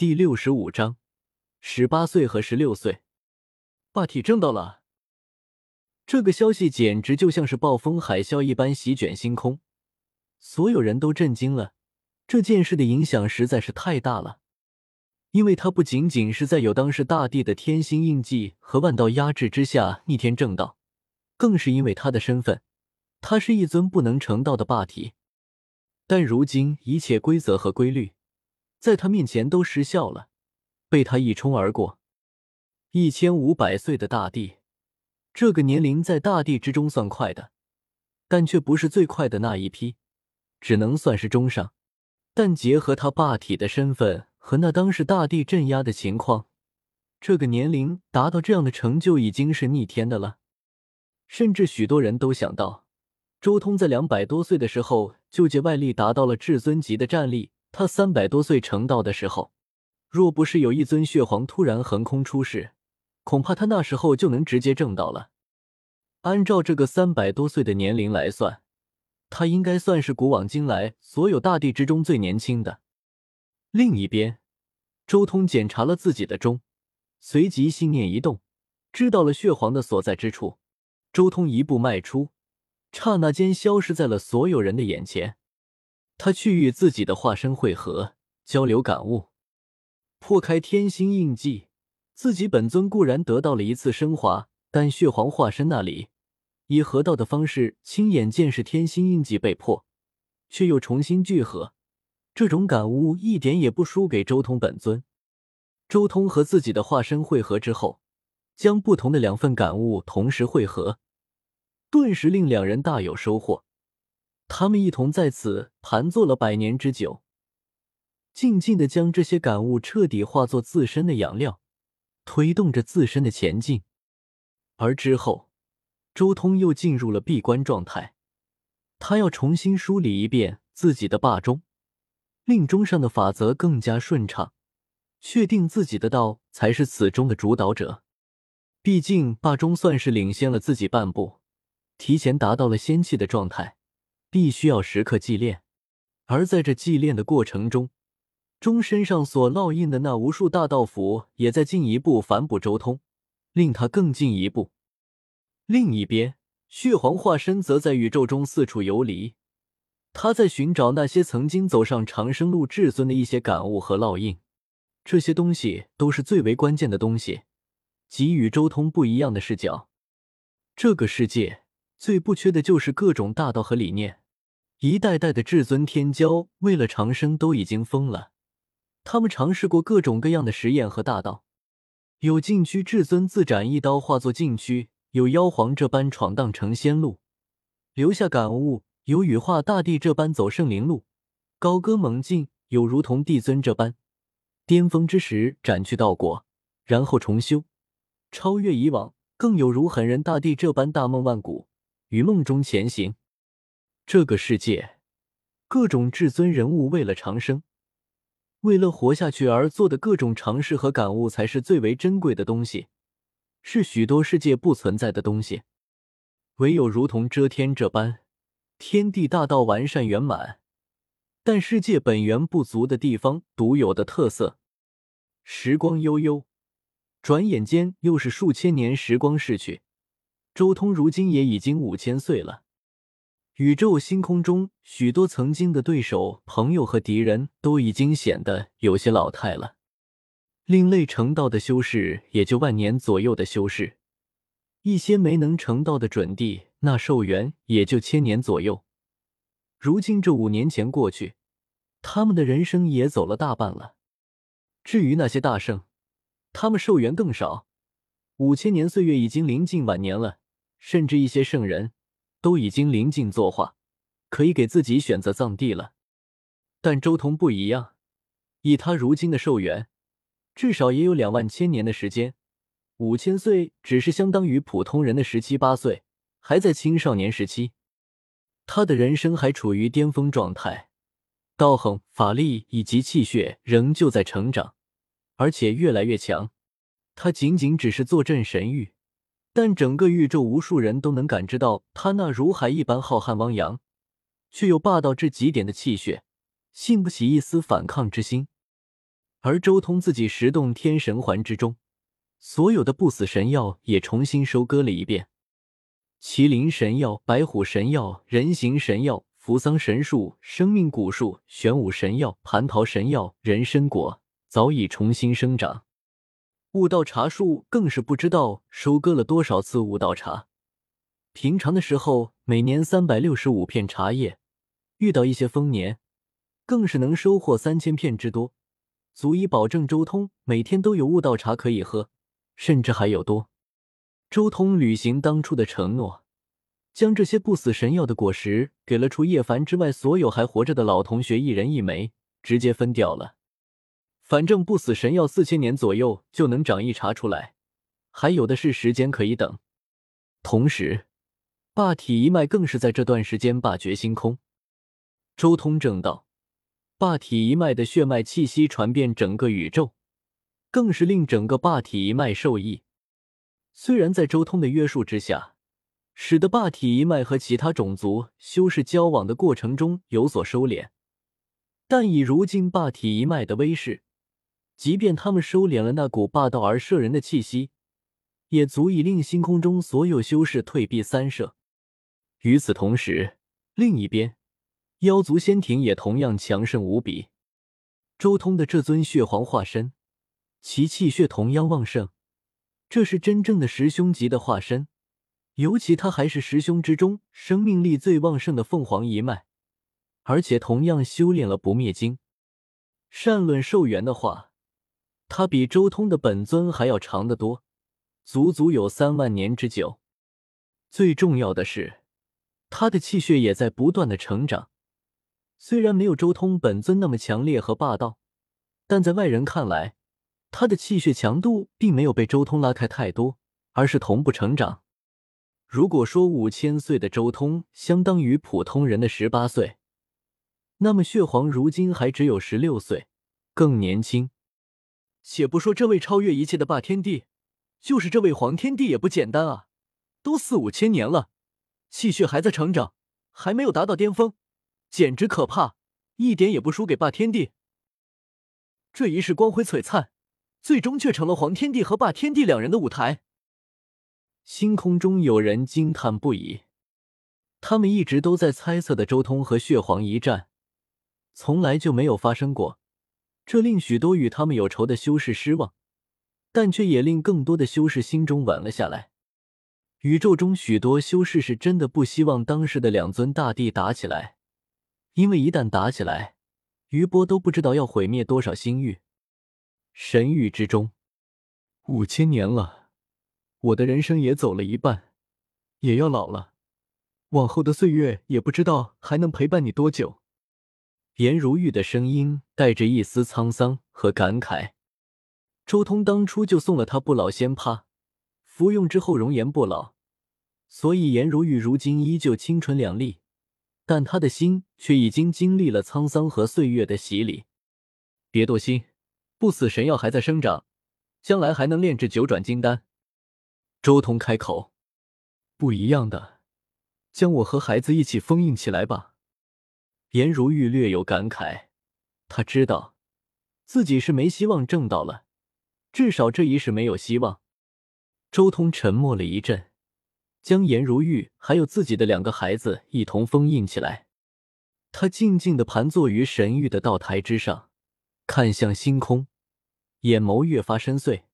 第六十五章，十八岁和十六岁，霸体证到了。这个消息简直就像是暴风海啸一般席卷星空，所有人都震惊了。这件事的影响实在是太大了，因为他不仅仅是在有当时大帝的天星印记和万道压制之下逆天正道，更是因为他的身份，他是一尊不能成道的霸体。但如今一切规则和规律，在他面前都失效了，被他一冲而过。一千五百岁的大帝。这个年龄在大地之中算快的，但却不是最快的那一批，只能算是中上。但结合他霸体的身份和那当时大地镇压的情况，这个年龄达到这样的成就已经是逆天的了。甚至许多人都想到，周通在两百多岁的时候就借外力达到了至尊级的战力，他三百多岁成道的时候，若不是有一尊血皇突然横空出世。恐怕他那时候就能直接挣到了。按照这个三百多岁的年龄来算，他应该算是古往今来所有大帝之中最年轻的。另一边，周通检查了自己的钟，随即心念一动，知道了血皇的所在之处。周通一步迈出，刹那间消失在了所有人的眼前。他去与自己的化身汇合，交流感悟，破开天星印记。自己本尊固然得到了一次升华，但血皇化身那里以合道的方式亲眼见识天星印记被破，却又重新聚合，这种感悟一点也不输给周通本尊。周通和自己的化身汇合之后，将不同的两份感悟同时汇合，顿时令两人大有收获。他们一同在此盘坐了百年之久，静静的将这些感悟彻底化作自身的养料。推动着自身的前进，而之后，周通又进入了闭关状态。他要重新梳理一遍自己的霸中，令中上的法则更加顺畅，确定自己的道才是此中的主导者。毕竟霸中算是领先了自己半步，提前达到了仙气的状态，必须要时刻祭炼。而在这祭炼的过程中，钟身上所烙印的那无数大道符，也在进一步反哺周通，令他更进一步。另一边，血皇化身则在宇宙中四处游离，他在寻找那些曾经走上长生路至尊的一些感悟和烙印。这些东西都是最为关键的东西，给予周通不一样的视角。这个世界最不缺的就是各种大道和理念。一代代的至尊天骄为了长生都已经疯了。他们尝试过各种各样的实验和大道，有禁区至尊自斩一刀化作禁区，有妖皇这般闯荡成仙路，留下感悟；有羽化大帝这般走圣灵路，高歌猛进；有如同帝尊这般巅峰之时斩去道果，然后重修，超越以往；更有如狠人大帝这般大梦万古，于梦中前行。这个世界，各种至尊人物为了长生。为了活下去而做的各种尝试和感悟，才是最为珍贵的东西，是许多世界不存在的东西。唯有如同遮天这般，天地大道完善圆满，但世界本源不足的地方独有的特色。时光悠悠，转眼间又是数千年时光逝去，周通如今也已经五千岁了。宇宙星空中，许多曾经的对手、朋友和敌人都已经显得有些老态了。另类成道的修士也就万年左右的修士，一些没能成道的准帝，那寿元也就千年左右。如今这五年前过去，他们的人生也走了大半了。至于那些大圣，他们寿元更少，五千年岁月已经临近晚年了，甚至一些圣人。都已经临近作画，可以给自己选择葬地了。但周通不一样，以他如今的寿元，至少也有两万千年的时间。五千岁只是相当于普通人的十七八岁，还在青少年时期。他的人生还处于巅峰状态，道行、法力以及气血仍旧在成长，而且越来越强。他仅仅只是坐镇神域。但整个宇宙，无数人都能感知到他那如海一般浩瀚汪洋，却又霸道至极点的气血，兴不起一丝反抗之心。而周通自己十洞天神环之中，所有的不死神药也重新收割了一遍。麒麟神药、白虎神药、人形神药、扶桑神树、生命古树、玄武神药、蟠桃神药、人参果早已重新生长。悟道茶树更是不知道收割了多少次悟道茶。平常的时候，每年三百六十五片茶叶，遇到一些丰年，更是能收获三千片之多。足以保证周通每天都有悟道茶可以喝，甚至还有多。周通履行当初的承诺，将这些不死神药的果实给了除叶凡之外所有还活着的老同学一人一枚，直接分掉了。反正不死神药四千年左右就能长一茬出来，还有的是时间可以等。同时，霸体一脉更是在这段时间霸绝星空。周通正道。霸体一脉的血脉气息传遍整个宇宙，更是令整个霸体一脉受益。虽然在周通的约束之下，使得霸体一脉和其他种族修士交往的过程中有所收敛，但以如今霸体一脉的威势，即便他们收敛了那股霸道而摄人的气息，也足以令星空中所有修士退避三舍。与此同时，另一边。妖族仙庭也同样强盛无比。周通的这尊血皇化身，其气血同样旺盛，这是真正的十凶级的化身。尤其他还是十凶之中生命力最旺盛的凤凰一脉，而且同样修炼了不灭经。善论寿元的话，他比周通的本尊还要长得多，足足有三万年之久。最重要的是，他的气血也在不断的成长。虽然没有周通本尊那么强烈和霸道，但在外人看来，他的气血强度并没有被周通拉开太多，而是同步成长。如果说五千岁的周通相当于普通人的十八岁，那么血皇如今还只有十六岁，更年轻。且不说这位超越一切的霸天帝，就是这位黄天帝也不简单啊！都四五千年了，气血还在成长，还没有达到巅峰。简直可怕，一点也不输给霸天帝。这一世光辉璀璨，最终却成了黄天帝和霸天帝两人的舞台。星空中有人惊叹不已，他们一直都在猜测的周通和血皇一战，从来就没有发生过，这令许多与他们有仇的修士失望，但却也令更多的修士心中稳了下来。宇宙中许多修士是真的不希望当时的两尊大帝打起来。因为一旦打起来，余波都不知道要毁灭多少星域。神域之中，五千年了，我的人生也走了一半，也要老了。往后的岁月也不知道还能陪伴你多久。颜如玉的声音带着一丝沧桑和感慨。周通当初就送了他不老仙葩，服用之后容颜不老，所以颜如玉如今依旧清纯靓丽。但他的心却已经经历了沧桑和岁月的洗礼。别多心，不死神药还在生长，将来还能炼制九转金丹。周通开口：“不一样的，将我和孩子一起封印起来吧。”颜如玉略有感慨，他知道自己是没希望挣到了，至少这一世没有希望。周通沉默了一阵。将颜如玉还有自己的两个孩子一同封印起来，他静静的盘坐于神域的道台之上，看向星空，眼眸越发深邃。